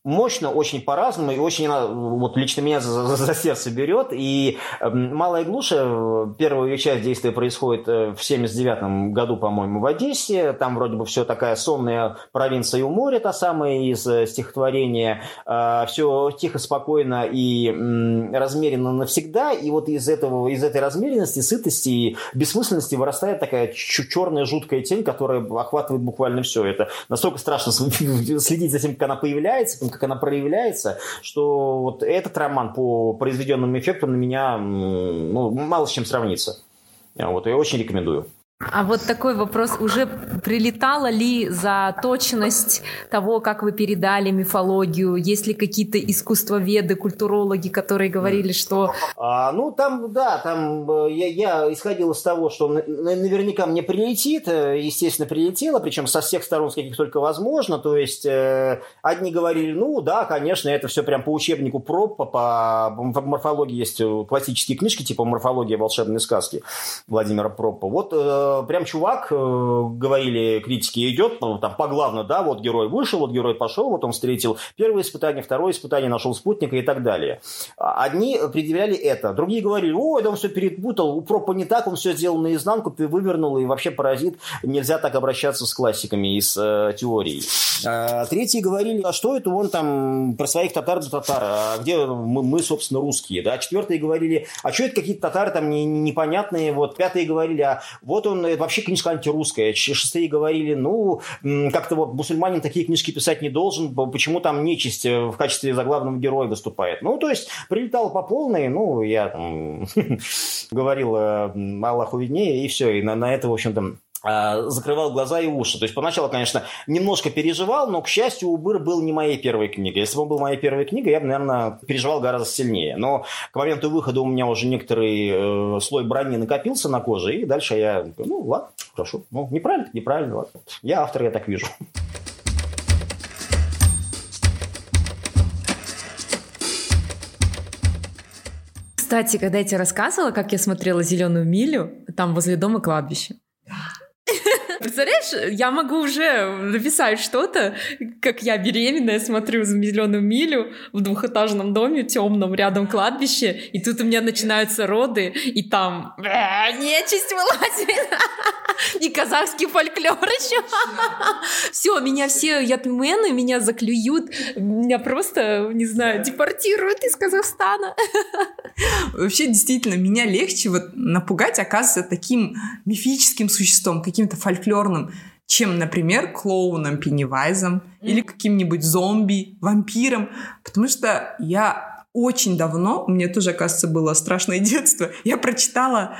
мощно, очень по-разному, и очень, вот лично меня за, за, за сердце берет. И э, «Малая глуша», первая ее часть действия происходит э, в 79 году, по-моему, в Одессе. Там вроде бы все такая сонная провинция у моря, та самая из э, стихотворения. Э, все тихо, спокойно и э, размеренно навсегда. И вот из, этого, из этой размеренности, сытости и бессмысленности вырастает такая черная жуткая тень, которая охватывает буквально все. Это настолько страшно следить за тем, как она появляется, как она проявляется, что вот этот роман по произведенным эффектам на меня ну, мало с чем сравнится. Вот, я очень рекомендую. А вот такой вопрос, уже прилетала ли за точность того, как вы передали мифологию? Есть ли какие-то искусствоведы, культурологи, которые говорили, что... А, ну, там, да, там э, я, я исходил из того, что наверняка мне прилетит, э, естественно, прилетело, причем со всех сторон, с каких только возможно, то есть э, одни говорили, ну, да, конечно, это все прям по учебнику Проппа, по, по морфологии есть классические книжки, типа «Морфология волшебной сказки» Владимира Проппа. Вот э, Э, прям чувак, э, говорили критики, идет, ну, там, поглавно, да, вот герой вышел, вот герой пошел, вот он встретил первое испытание, второе испытание, нашел спутника и так далее. А, одни предъявляли это, другие говорили, ой, да он все перепутал, у Пропа не так, он все сделал наизнанку, ты вывернул, и вообще паразит, нельзя так обращаться с классиками из э, теории. А, третьи говорили, а что это он там про своих татар до татар, а где мы, мы, собственно, русские, да. Четвертые говорили, а что это какие-то татары там не, непонятные, вот. Пятые говорили, а вот он, это вообще книжка антирусская. Шестые говорили, ну, как-то вот мусульманин такие книжки писать не должен, почему там нечисть э, в качестве заглавного героя выступает. Ну, то есть, прилетал по полной, ну, я там говорил, э, Аллаху виднее, и все, и на, на это, в общем-то, закрывал глаза и уши. То есть поначалу, конечно, немножко переживал, но, к счастью, «Убыр» был не моей первой книгой. Если бы он был моей первой книгой, я бы, наверное, переживал гораздо сильнее. Но к моменту выхода у меня уже некоторый э, слой брони накопился на коже, и дальше я, ну, ладно, хорошо. Ну, неправильно, неправильно, ладно. Я автор, я так вижу. Кстати, когда я тебе рассказывала, как я смотрела «Зеленую милю», там возле дома кладбище. Представляешь, я могу уже написать что-то, как я беременная смотрю за зеленую милю в двухэтажном доме темном рядом кладбище, и тут у меня начинаются роды, и там нечисть вылазит. И казахский фольклор еще. Все, меня все ятмены, меня заклюют, меня просто, не знаю, депортируют из Казахстана. Вообще, действительно, меня легче вот напугать, оказывается, таким мифическим существом, каким-то фольклорным, чем, например, клоуном Пеннивайзом mm. или каким-нибудь зомби, вампиром. Потому что я очень давно, у меня тоже, оказывается, было страшное детство, я прочитала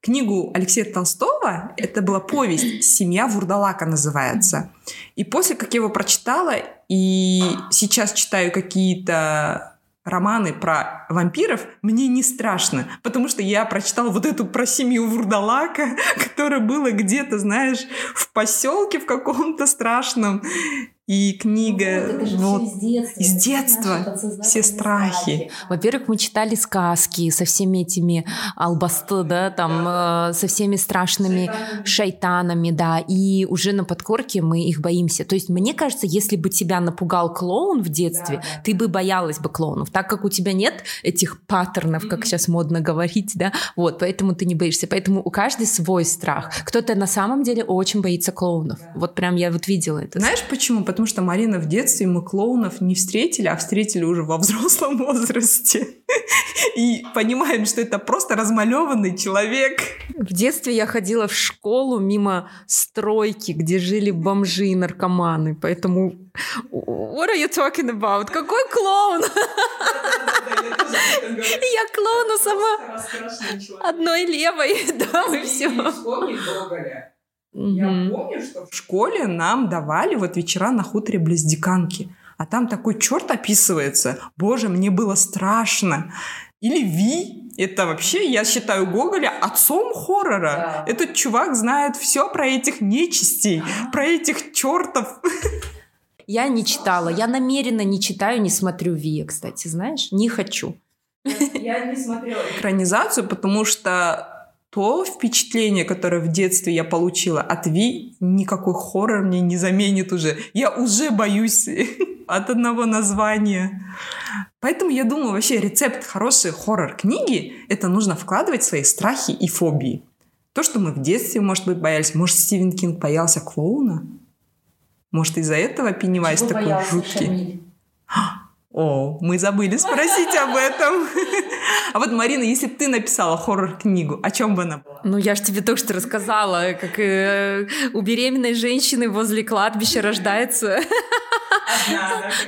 книгу Алексея Толстого. Это была повесть «Семья Вурдалака» называется. И после, как я его прочитала, и сейчас читаю какие-то романы про вампиров, мне не страшно, потому что я прочитала вот эту про семью Вурдалака, которая была где-то, знаешь, в поселке в каком-то страшном, и книга ну, вот, вот, из детства, из детства все страхи. страхи. Во-первых, мы читали сказки со всеми этими албасты, да, там э, со всеми страшными шайтанами. шайтанами, да, и уже на подкорке мы их боимся. То есть мне кажется, если бы тебя напугал клоун в детстве, да, да. ты бы боялась бы клоунов, так как у тебя нет этих паттернов, как mm-hmm. сейчас модно говорить, да, вот, поэтому ты не боишься, поэтому у каждого свой страх. Кто-то на самом деле очень боится клоунов. Да. Вот прям я вот видела это. Знаешь почему? Потому что Марина в детстве мы клоунов не встретили, а встретили уже во взрослом возрасте. И понимаем, что это просто размалеванный человек. В детстве я ходила в школу мимо стройки, где жили бомжи и наркоманы, поэтому What are you talking about? Какой клоун? Я клоуну сама одной левой, да, и все. Я помню, что в школе нам давали вот вечера на хуторе близ Диканки. а там такой черт описывается. Боже, мне было страшно. Или Ви, это вообще, я считаю Гоголя отцом хоррора. Да. Этот чувак знает все про этих нечистей, а. про этих чертов. Я не читала, я намеренно не читаю, не смотрю Ви, кстати, знаешь, не хочу. Я не смотрела экранизацию, потому что то впечатление, которое в детстве я получила от Ви, никакой хоррор мне не заменит уже. Я уже боюсь от одного названия. Поэтому я думаю, вообще рецепт хорошей хоррор-книги — это нужно вкладывать свои страхи и фобии. То, что мы в детстве, может быть, боялись. Может, Стивен Кинг боялся клоуна? Может, из-за этого Пеннивайз такой жуткий? Шамиль? О, мы забыли спросить об этом. А вот, Марина, если ты написала хоррор-книгу, о чем бы она? Ну, я же тебе только что рассказала, как э, у беременной женщины возле кладбища рождается.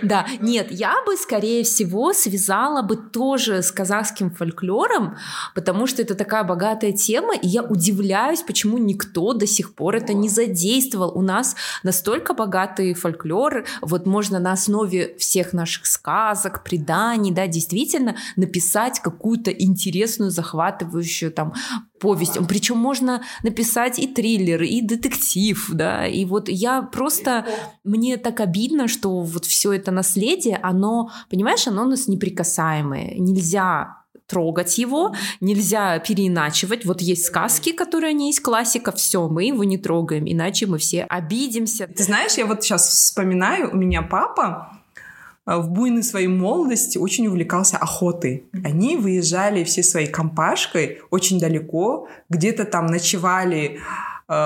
Да, нет, я бы, скорее всего, связала бы тоже с казахским фольклором, потому что это такая богатая тема, и я удивляюсь, почему никто до сих пор это не задействовал. У нас настолько богатый фольклор, вот можно на основе всех наших сказок, преданий, да, действительно написать какую-то интересную, захватывающую там повесть. Причем можно написать и триллер, и детектив, да. И вот я просто... Мне так обидно, что вот все это наследие, оно, понимаешь, оно у нас неприкасаемое. Нельзя трогать его, нельзя переиначивать. Вот есть сказки, которые они есть классика, все, мы его не трогаем, иначе мы все обидимся. Ты знаешь, я вот сейчас вспоминаю, у меня папа, в буйной своей молодости очень увлекался охотой. Они выезжали все своей компашкой очень далеко, где-то там ночевали э,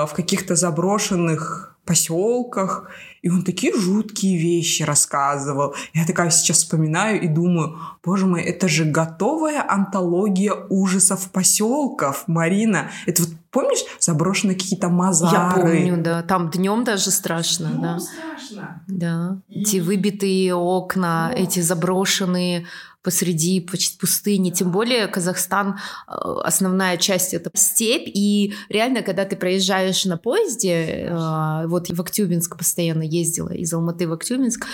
в каких-то заброшенных поселках, и он такие жуткие вещи рассказывал. Я такая сейчас вспоминаю и думаю, боже мой, это же готовая антология ужасов поселков, Марина. Это вот помнишь заброшенные какие-то мазары? Я помню, да. Там днем даже страшно, днем да. страшно. Да. И... Эти выбитые окна, О. эти заброшенные посреди почти пустыни. Тем более Казахстан, э, основная часть это степь. И реально, когда ты проезжаешь на поезде, э, вот в Актюбинск постоянно ездила, из Алматы в Актюбинск,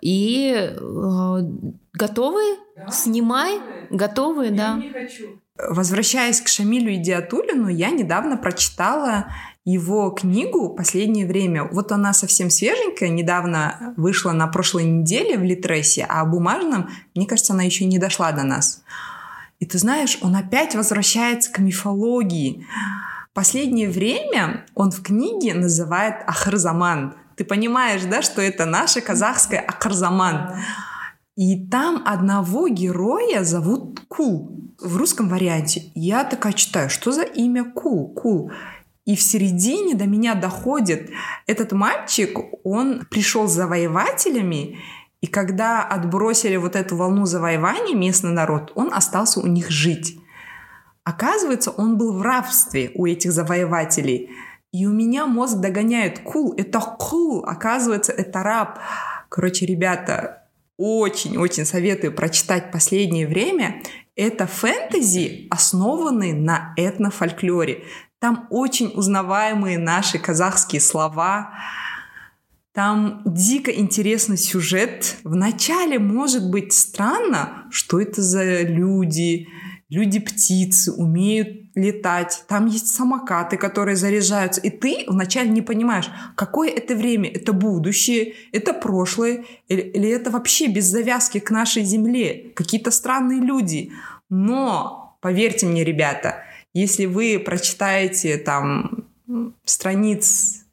и э, готовы? Да? Снимай, готовы, я да. Не хочу. Возвращаясь к Шамилю Идиатулину, я недавно прочитала его книгу «Последнее время». Вот она совсем свеженькая, недавно вышла на прошлой неделе в Литресе, а бумажном, мне кажется, она еще не дошла до нас. И ты знаешь, он опять возвращается к мифологии. Последнее время он в книге называет Ақырзаман. Ты понимаешь, да, что это наше казахское Ақырзаман. И там одного героя зовут Кул в русском варианте. Я такая читаю, что за имя Кул? Кул. И в середине до меня доходит, этот мальчик, он пришел с завоевателями, и когда отбросили вот эту волну завоевания местный народ, он остался у них жить. Оказывается, он был в рабстве у этих завоевателей. И у меня мозг догоняет, кул, cool, это кул, cool. оказывается, это раб. Короче, ребята, очень-очень советую прочитать последнее время. Это фэнтези, основанный на этнофольклоре. Там очень узнаваемые наши казахские слова. Там дико интересный сюжет. Вначале может быть странно, что это за люди, люди-птицы, умеют летать. Там есть самокаты, которые заряжаются. И ты вначале не понимаешь, какое это время. Это будущее, это прошлое, или, или это вообще без завязки к нашей земле. Какие-то странные люди. Но, поверьте мне, ребята, если вы прочитаете там страниц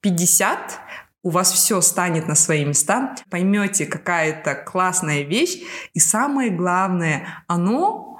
50, у вас все станет на свои места, поймете какая-то классная вещь, и самое главное, оно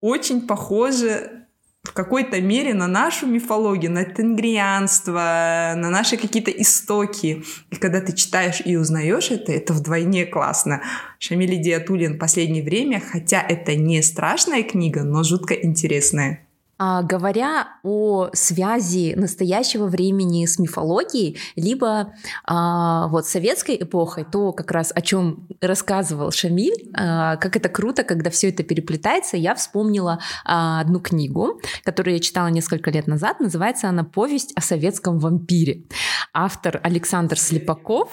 очень похоже в какой-то мере на нашу мифологию, на тенгрианство, на наши какие-то истоки. И когда ты читаешь и узнаешь это, это вдвойне классно. Шамиль Диатулин «Последнее время», хотя это не страшная книга, но жутко интересная. А, говоря о связи настоящего времени с мифологией, либо а, вот советской эпохой, то как раз о чем рассказывал Шамиль, а, как это круто, когда все это переплетается, я вспомнила одну книгу, которую я читала несколько лет назад, называется она «Повесть о советском вампире». Автор Александр Слепаков,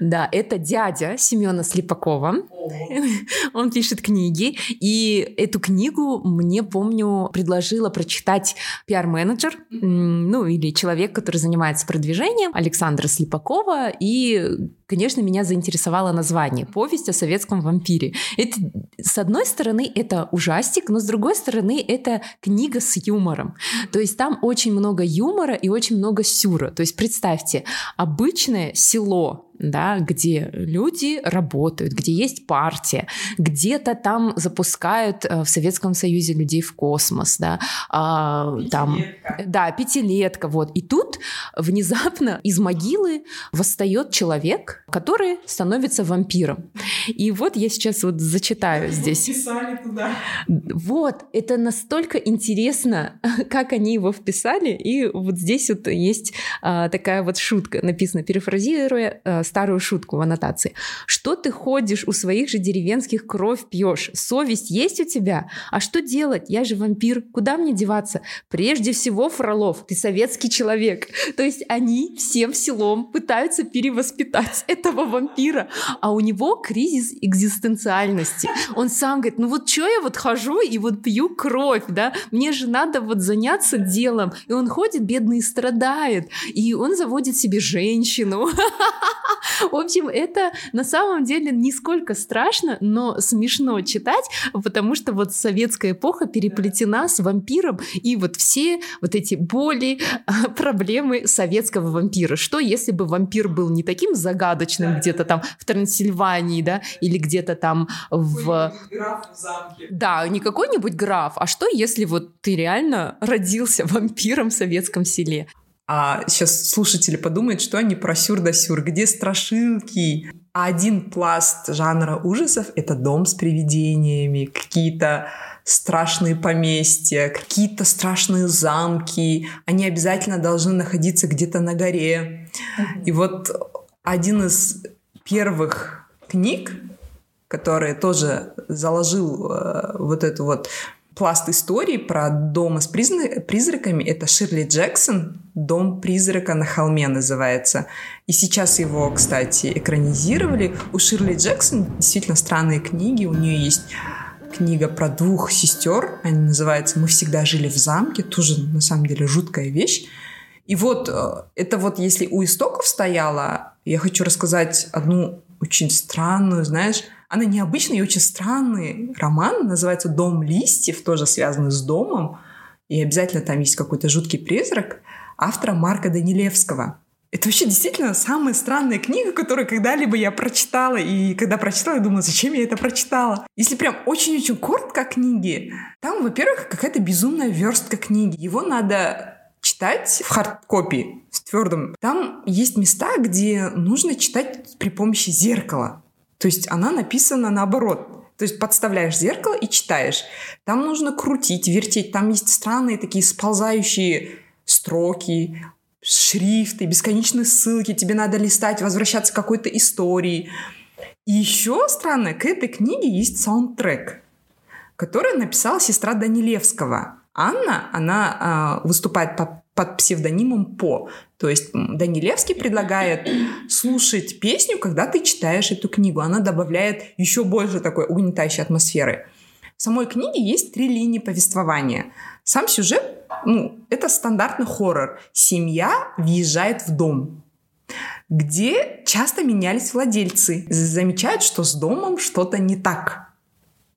да, это дядя Семена Слепакова, он пишет книги, и эту книгу мне, помню, предложила прочитать пиар-менеджер, ну или человек, который занимается продвижением, Александра Слепакова, и конечно, меня заинтересовало название «Повесть о советском вампире». Это, с одной стороны, это ужастик, но с другой стороны, это книга с юмором. То есть там очень много юмора и очень много сюра. То есть представьте, обычное село, да, где люди работают, где есть партия, где-то там запускают э, в Советском Союзе людей в космос, да, а, там, да, пятилетка, вот. И тут внезапно из могилы восстает человек, который становится вампиром. И вот я сейчас вот зачитаю здесь. Писали туда. Вот, это настолько интересно, как они его вписали, и вот здесь вот есть а, такая вот шутка, написано, перефразируя а, старую шутку в аннотации. Что ты ходишь у своих же деревенских кровь пьешь? Совесть есть у тебя? А что делать? Я же вампир. Куда мне деваться? Прежде всего, Фролов, ты советский человек. То есть они всем селом пытаются перевоспитать этого вампира, а у него кризис экзистенциальности. Он сам говорит, ну вот что я вот хожу и вот пью кровь, да? Мне же надо вот заняться делом. И он ходит, бедный, страдает. И он заводит себе женщину. В общем, это на самом деле нисколько страшно, но смешно читать, потому что вот советская эпоха переплетена с вампиром, и вот все вот эти боли, проблемы советского вампира. Что если бы вампир был не таким загадочным где-то там в Трансильвании, да, или где-то там в... Граф в замке. Да, не какой-нибудь граф, а что если вот ты реально родился вампиром в советском селе? А сейчас слушатели подумают, что они про сюр да сюр, где страшилки. А один пласт жанра ужасов — это дом с привидениями, какие-то страшные поместья, какие-то страшные замки. Они обязательно должны находиться где-то на горе. И вот один из первых книг, который тоже заложил э, вот эту вот пласт истории про дома с призраками. Это Ширли Джексон «Дом призрака на холме» называется. И сейчас его, кстати, экранизировали. У Ширли Джексон действительно странные книги. У нее есть книга про двух сестер. Они называются «Мы всегда жили в замке». Тоже, на самом деле, жуткая вещь. И вот э, это вот если у истоков стояла, я хочу рассказать одну очень странную, знаешь, она необычный и очень странный роман, называется «Дом листьев», тоже связанный с домом, и обязательно там есть какой-то жуткий призрак, автора Марка Данилевского. Это вообще действительно самая странная книга, которую когда-либо я прочитала. И когда прочитала, я думала, зачем я это прочитала? Если прям очень-очень коротко книги, там, во-первых, какая-то безумная верстка книги. Его надо читать в хардкопии, в твердом. Там есть места, где нужно читать при помощи зеркала. То есть она написана наоборот. То есть подставляешь зеркало и читаешь. Там нужно крутить, вертеть. Там есть странные такие сползающие строки, шрифты, бесконечные ссылки. Тебе надо листать, возвращаться к какой-то истории. И еще странно, к этой книге есть саундтрек, который написала сестра Данилевского. Анна, она э, выступает по, под псевдонимом По. То есть Данилевский предлагает слушать песню, когда ты читаешь эту книгу. Она добавляет еще больше такой угнетающей атмосферы. В самой книге есть три линии повествования. Сам сюжет, ну, это стандартный хоррор. Семья въезжает в дом, где часто менялись владельцы. Замечают, что с домом что-то не так.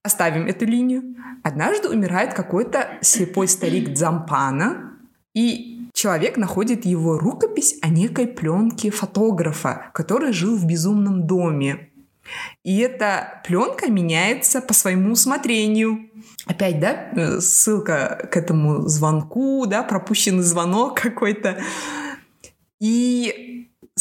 Оставим эту линию. Однажды умирает какой-то слепой старик Дзампана, и человек находит его рукопись о некой пленке фотографа, который жил в безумном доме. И эта пленка меняется по своему усмотрению. Опять, да, э, ссылка к этому звонку, да, пропущенный звонок какой-то. И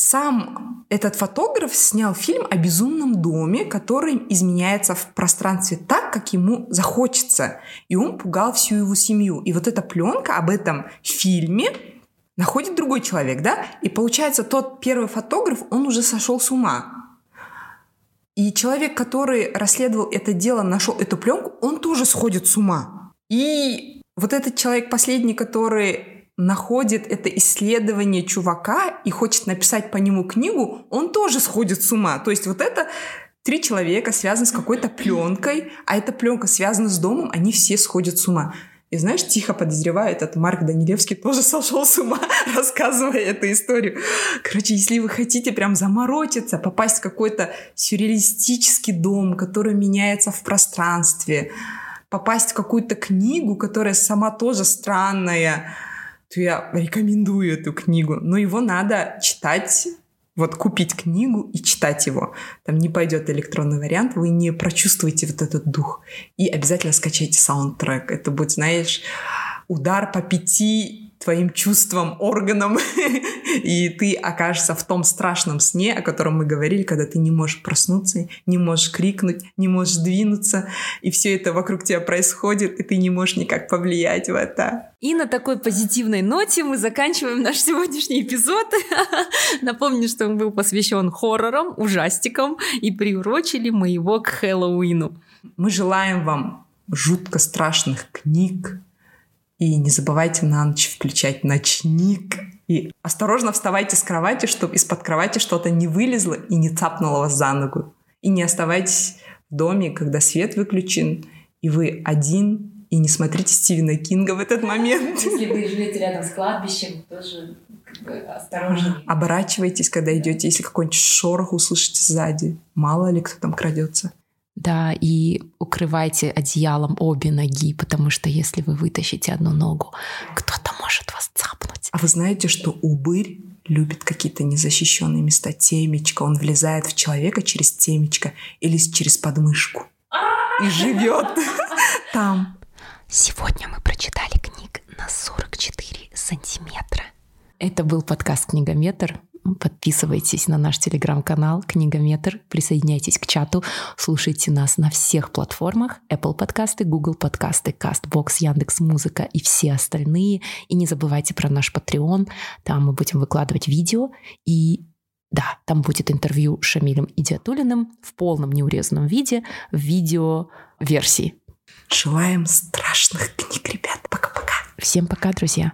сам этот фотограф снял фильм о безумном доме, который изменяется в пространстве так, как ему захочется. И он пугал всю его семью. И вот эта пленка об этом фильме находит другой человек, да? И получается, тот первый фотограф, он уже сошел с ума. И человек, который расследовал это дело, нашел эту пленку, он тоже сходит с ума. И вот этот человек последний, который находит это исследование чувака и хочет написать по нему книгу, он тоже сходит с ума. То есть вот это три человека связаны с какой-то пленкой, а эта пленка связана с домом, они все сходят с ума. И знаешь, тихо подозреваю, этот Марк Данилевский тоже сошел с ума, рассказывая эту историю. Короче, если вы хотите прям заморочиться, попасть в какой-то сюрреалистический дом, который меняется в пространстве, попасть в какую-то книгу, которая сама тоже странная, то я рекомендую эту книгу. Но его надо читать вот купить книгу и читать его. Там не пойдет электронный вариант, вы не прочувствуете вот этот дух. И обязательно скачайте саундтрек. Это будет, знаешь, удар по пяти твоим чувствам, органам, и ты окажешься в том страшном сне, о котором мы говорили, когда ты не можешь проснуться, не можешь крикнуть, не можешь двинуться, и все это вокруг тебя происходит, и ты не можешь никак повлиять в это. И на такой позитивной ноте мы заканчиваем наш сегодняшний эпизод. Напомню, что он был посвящен хоррорам, ужастикам, и приурочили мы его к Хэллоуину. Мы желаем вам жутко страшных книг, и не забывайте на ночь включать ночник. И осторожно вставайте с кровати, чтобы из-под кровати что-то не вылезло и не цапнуло вас за ногу. И не оставайтесь в доме, когда свет выключен, и вы один, и не смотрите Стивена Кинга в этот момент. Если вы живете рядом с кладбищем, тоже как бы осторожнее. Оборачивайтесь, когда идете, если какой-нибудь шорох услышите сзади. Мало ли кто там крадется. Да, и укрывайте одеялом обе ноги, потому что если вы вытащите одну ногу, кто-то может вас цапнуть. А вы знаете, что убырь любит какие-то незащищенные места темечко. Он влезает в человека через темечко или через подмышку и живет там. Сегодня мы прочитали книг на 44 сантиметра. Это был подкаст «Книгометр». Подписывайтесь на наш телеграм-канал «Книгометр», присоединяйтесь к чату, слушайте нас на всех платформах Apple подкасты, Google подкасты, CastBox, Яндекс Музыка и все остальные. И не забывайте про наш Patreon, там мы будем выкладывать видео и да, там будет интервью с Шамилем Идиатулиным в полном неурезанном виде, в видео-версии. Желаем страшных книг, ребят. Пока-пока. Всем пока, друзья.